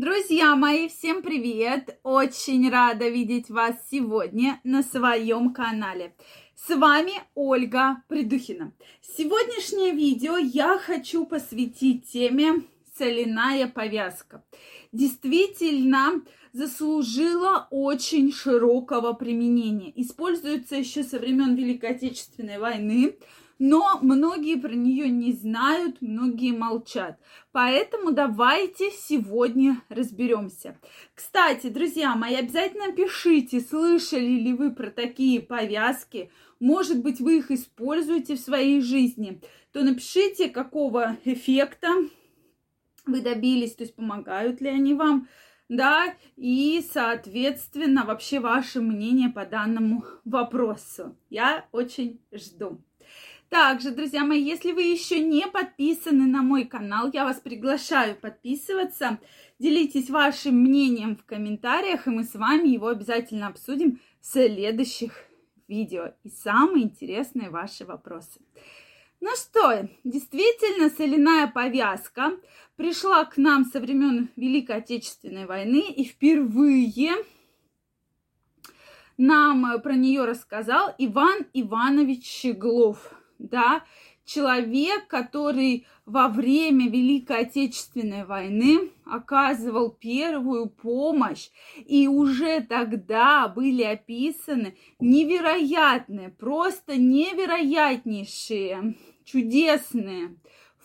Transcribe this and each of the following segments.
Друзья мои, всем привет! Очень рада видеть вас сегодня на своем канале. С вами Ольга Придухина. Сегодняшнее видео я хочу посвятить теме соляная повязка. Действительно, заслужила очень широкого применения. Используется еще со времен Великой Отечественной войны но многие про нее не знают, многие молчат. Поэтому давайте сегодня разберемся. Кстати, друзья мои, обязательно пишите, слышали ли вы про такие повязки. Может быть, вы их используете в своей жизни. То напишите, какого эффекта вы добились, то есть помогают ли они вам да, и, соответственно, вообще ваше мнение по данному вопросу. Я очень жду. Также, друзья мои, если вы еще не подписаны на мой канал, я вас приглашаю подписываться. Делитесь вашим мнением в комментариях, и мы с вами его обязательно обсудим в следующих видео. И самые интересные ваши вопросы. Ну что, действительно, соляная повязка пришла к нам со времен Великой Отечественной войны, и впервые нам про нее рассказал Иван Иванович Щеглов да, человек, который во время Великой Отечественной войны оказывал первую помощь, и уже тогда были описаны невероятные, просто невероятнейшие, чудесные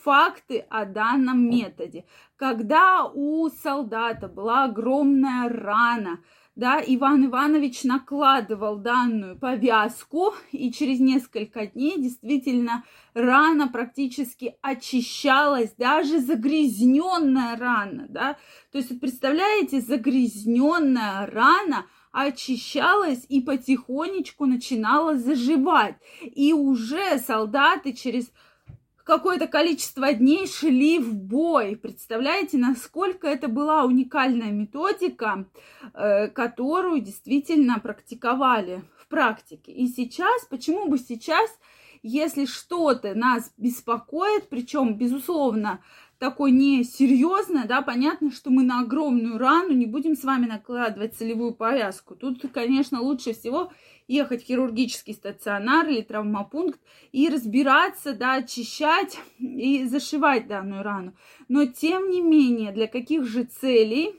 факты о данном методе. Когда у солдата была огромная рана, да, Иван Иванович накладывал данную повязку, и через несколько дней действительно рана практически очищалась, даже загрязненная рана, да, то есть, представляете, загрязненная рана очищалась и потихонечку начинала заживать, и уже солдаты через какое-то количество дней шли в бой. Представляете, насколько это была уникальная методика, э, которую действительно практиковали в практике. И сейчас, почему бы сейчас, если что-то нас беспокоит, причем, безусловно, такой несерьезное, да, понятно, что мы на огромную рану не будем с вами накладывать целевую повязку. Тут, конечно, лучше всего ехать в хирургический стационар или травмопункт и разбираться, да, очищать и зашивать данную рану. Но, тем не менее, для каких же целей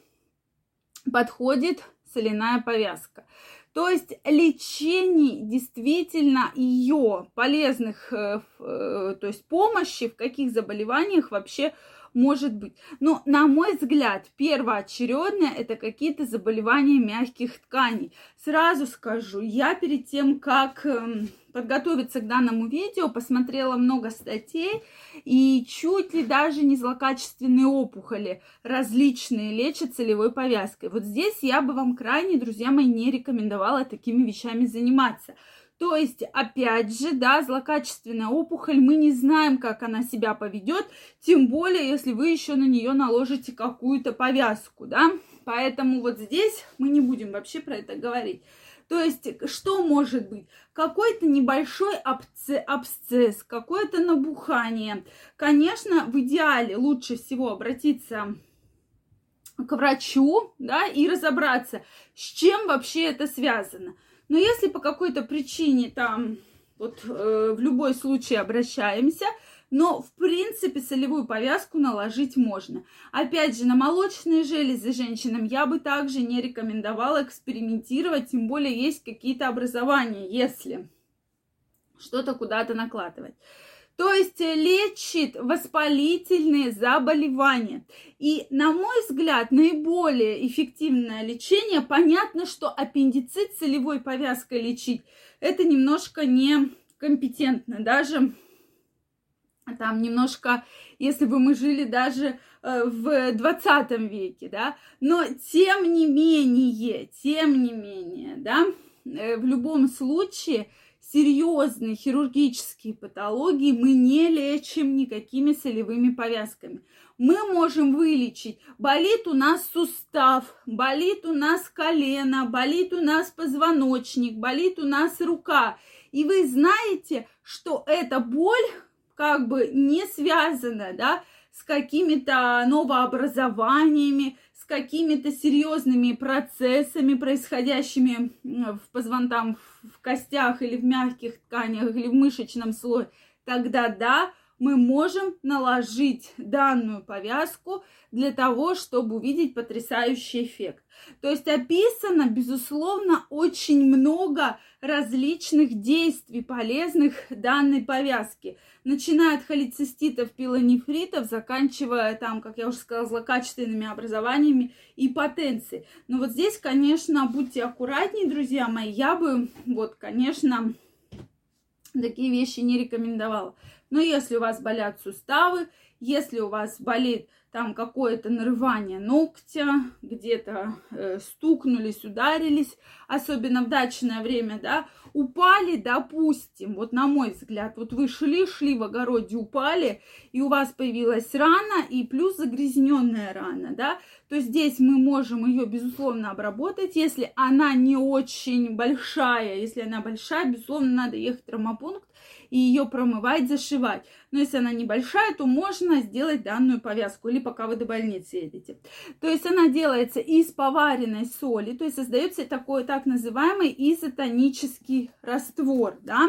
подходит соляная повязка? То есть лечение действительно ее полезных, э, э, то есть помощи в каких заболеваниях вообще может быть. Но, на мой взгляд, первоочередное это какие-то заболевания мягких тканей. Сразу скажу, я перед тем, как эм, подготовиться к данному видео, посмотрела много статей, и чуть ли даже не злокачественные опухоли различные лечат целевой повязкой. Вот здесь я бы вам крайне, друзья мои, не рекомендовала такими вещами заниматься. То есть, опять же, да, злокачественная опухоль, мы не знаем, как она себя поведет, тем более, если вы еще на нее наложите какую-то повязку, да. Поэтому вот здесь мы не будем вообще про это говорить. То есть, что может быть? Какой-то небольшой абсцесс, какое-то набухание. Конечно, в идеале лучше всего обратиться к врачу, да, и разобраться, с чем вообще это связано. Но если по какой-то причине там вот э, в любой случай обращаемся, но в принципе солевую повязку наложить можно. Опять же, на молочные железы женщинам я бы также не рекомендовала экспериментировать, тем более есть какие-то образования, если что-то куда-то накладывать. То есть э, лечит воспалительные заболевания. И, на мой взгляд, наиболее эффективное лечение, понятно, что аппендицит целевой повязкой лечить, это немножко некомпетентно. Даже там немножко, если бы мы жили даже э, в 20 веке, да, но тем не менее, тем не менее, да, э, в любом случае серьезные хирургические патологии мы не лечим никакими солевыми повязками. Мы можем вылечить, болит у нас сустав, болит у нас колено, болит у нас позвоночник, болит у нас рука. И вы знаете, что эта боль как бы не связана, да, с какими-то новообразованиями, с какими-то серьезными процессами, происходящими в позвонках, в костях или в мягких тканях или в мышечном слое, тогда да, мы можем наложить данную повязку для того, чтобы увидеть потрясающий эффект. То есть описано, безусловно, очень много различных действий полезных данной повязки. Начиная от холециститов, пилонефритов, заканчивая там, как я уже сказала, злокачественными образованиями и потенцией. Но вот здесь, конечно, будьте аккуратнее, друзья мои. Я бы, вот, конечно, такие вещи не рекомендовала. Но если у вас болят суставы, если у вас болит там какое-то нарывание ногтя, где-то э, стукнулись, ударились, особенно в дачное время, да, упали, допустим, вот на мой взгляд, вот вы шли, шли в огороде, упали, и у вас появилась рана, и плюс загрязненная рана, да, то здесь мы можем ее, безусловно, обработать, если она не очень большая, если она большая, безусловно, надо ехать в травмопункт, и ее промывать, зашивать. Но если она небольшая, то можно сделать данную повязку или пока вы до больницы едете. То есть она делается из поваренной соли, то есть создается такой так называемый изотонический раствор, да.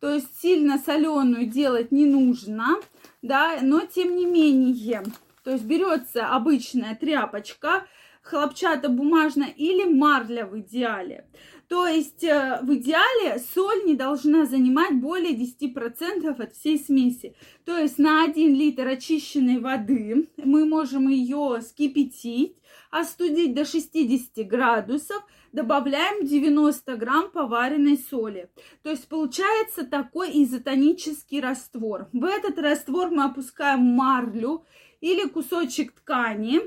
То есть сильно соленую делать не нужно, да, но тем не менее, то есть берется обычная тряпочка, хлопчатобумажная или марля в идеале. То есть э, в идеале соль не должна занимать более 10% от всей смеси. То есть на 1 литр очищенной воды мы можем ее скипятить, остудить до 60 градусов, добавляем 90 грамм поваренной соли. То есть получается такой изотонический раствор. В этот раствор мы опускаем марлю или кусочек ткани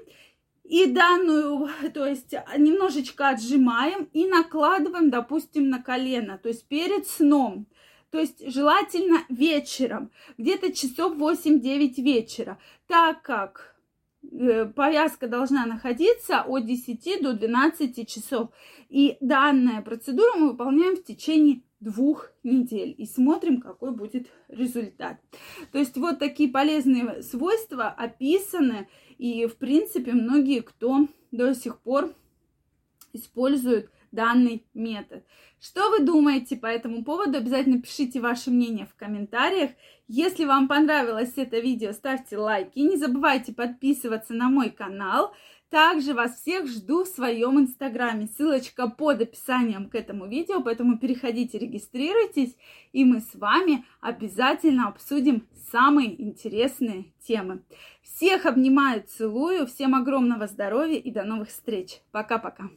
и данную, то есть немножечко отжимаем и накладываем, допустим, на колено, то есть перед сном. То есть желательно вечером, где-то часов 8-9 вечера, так как повязка должна находиться от 10 до 12 часов. И данную процедуру мы выполняем в течение двух недель и смотрим, какой будет результат. То есть вот такие полезные свойства описаны, и в принципе многие, кто до сих пор используют данный метод. Что вы думаете по этому поводу? Обязательно пишите ваше мнение в комментариях. Если вам понравилось это видео, ставьте лайки. Не забывайте подписываться на мой канал. Также вас всех жду в своем инстаграме. Ссылочка под описанием к этому видео, поэтому переходите, регистрируйтесь, и мы с вами обязательно обсудим самые интересные темы. Всех обнимаю, целую, всем огромного здоровья и до новых встреч. Пока-пока.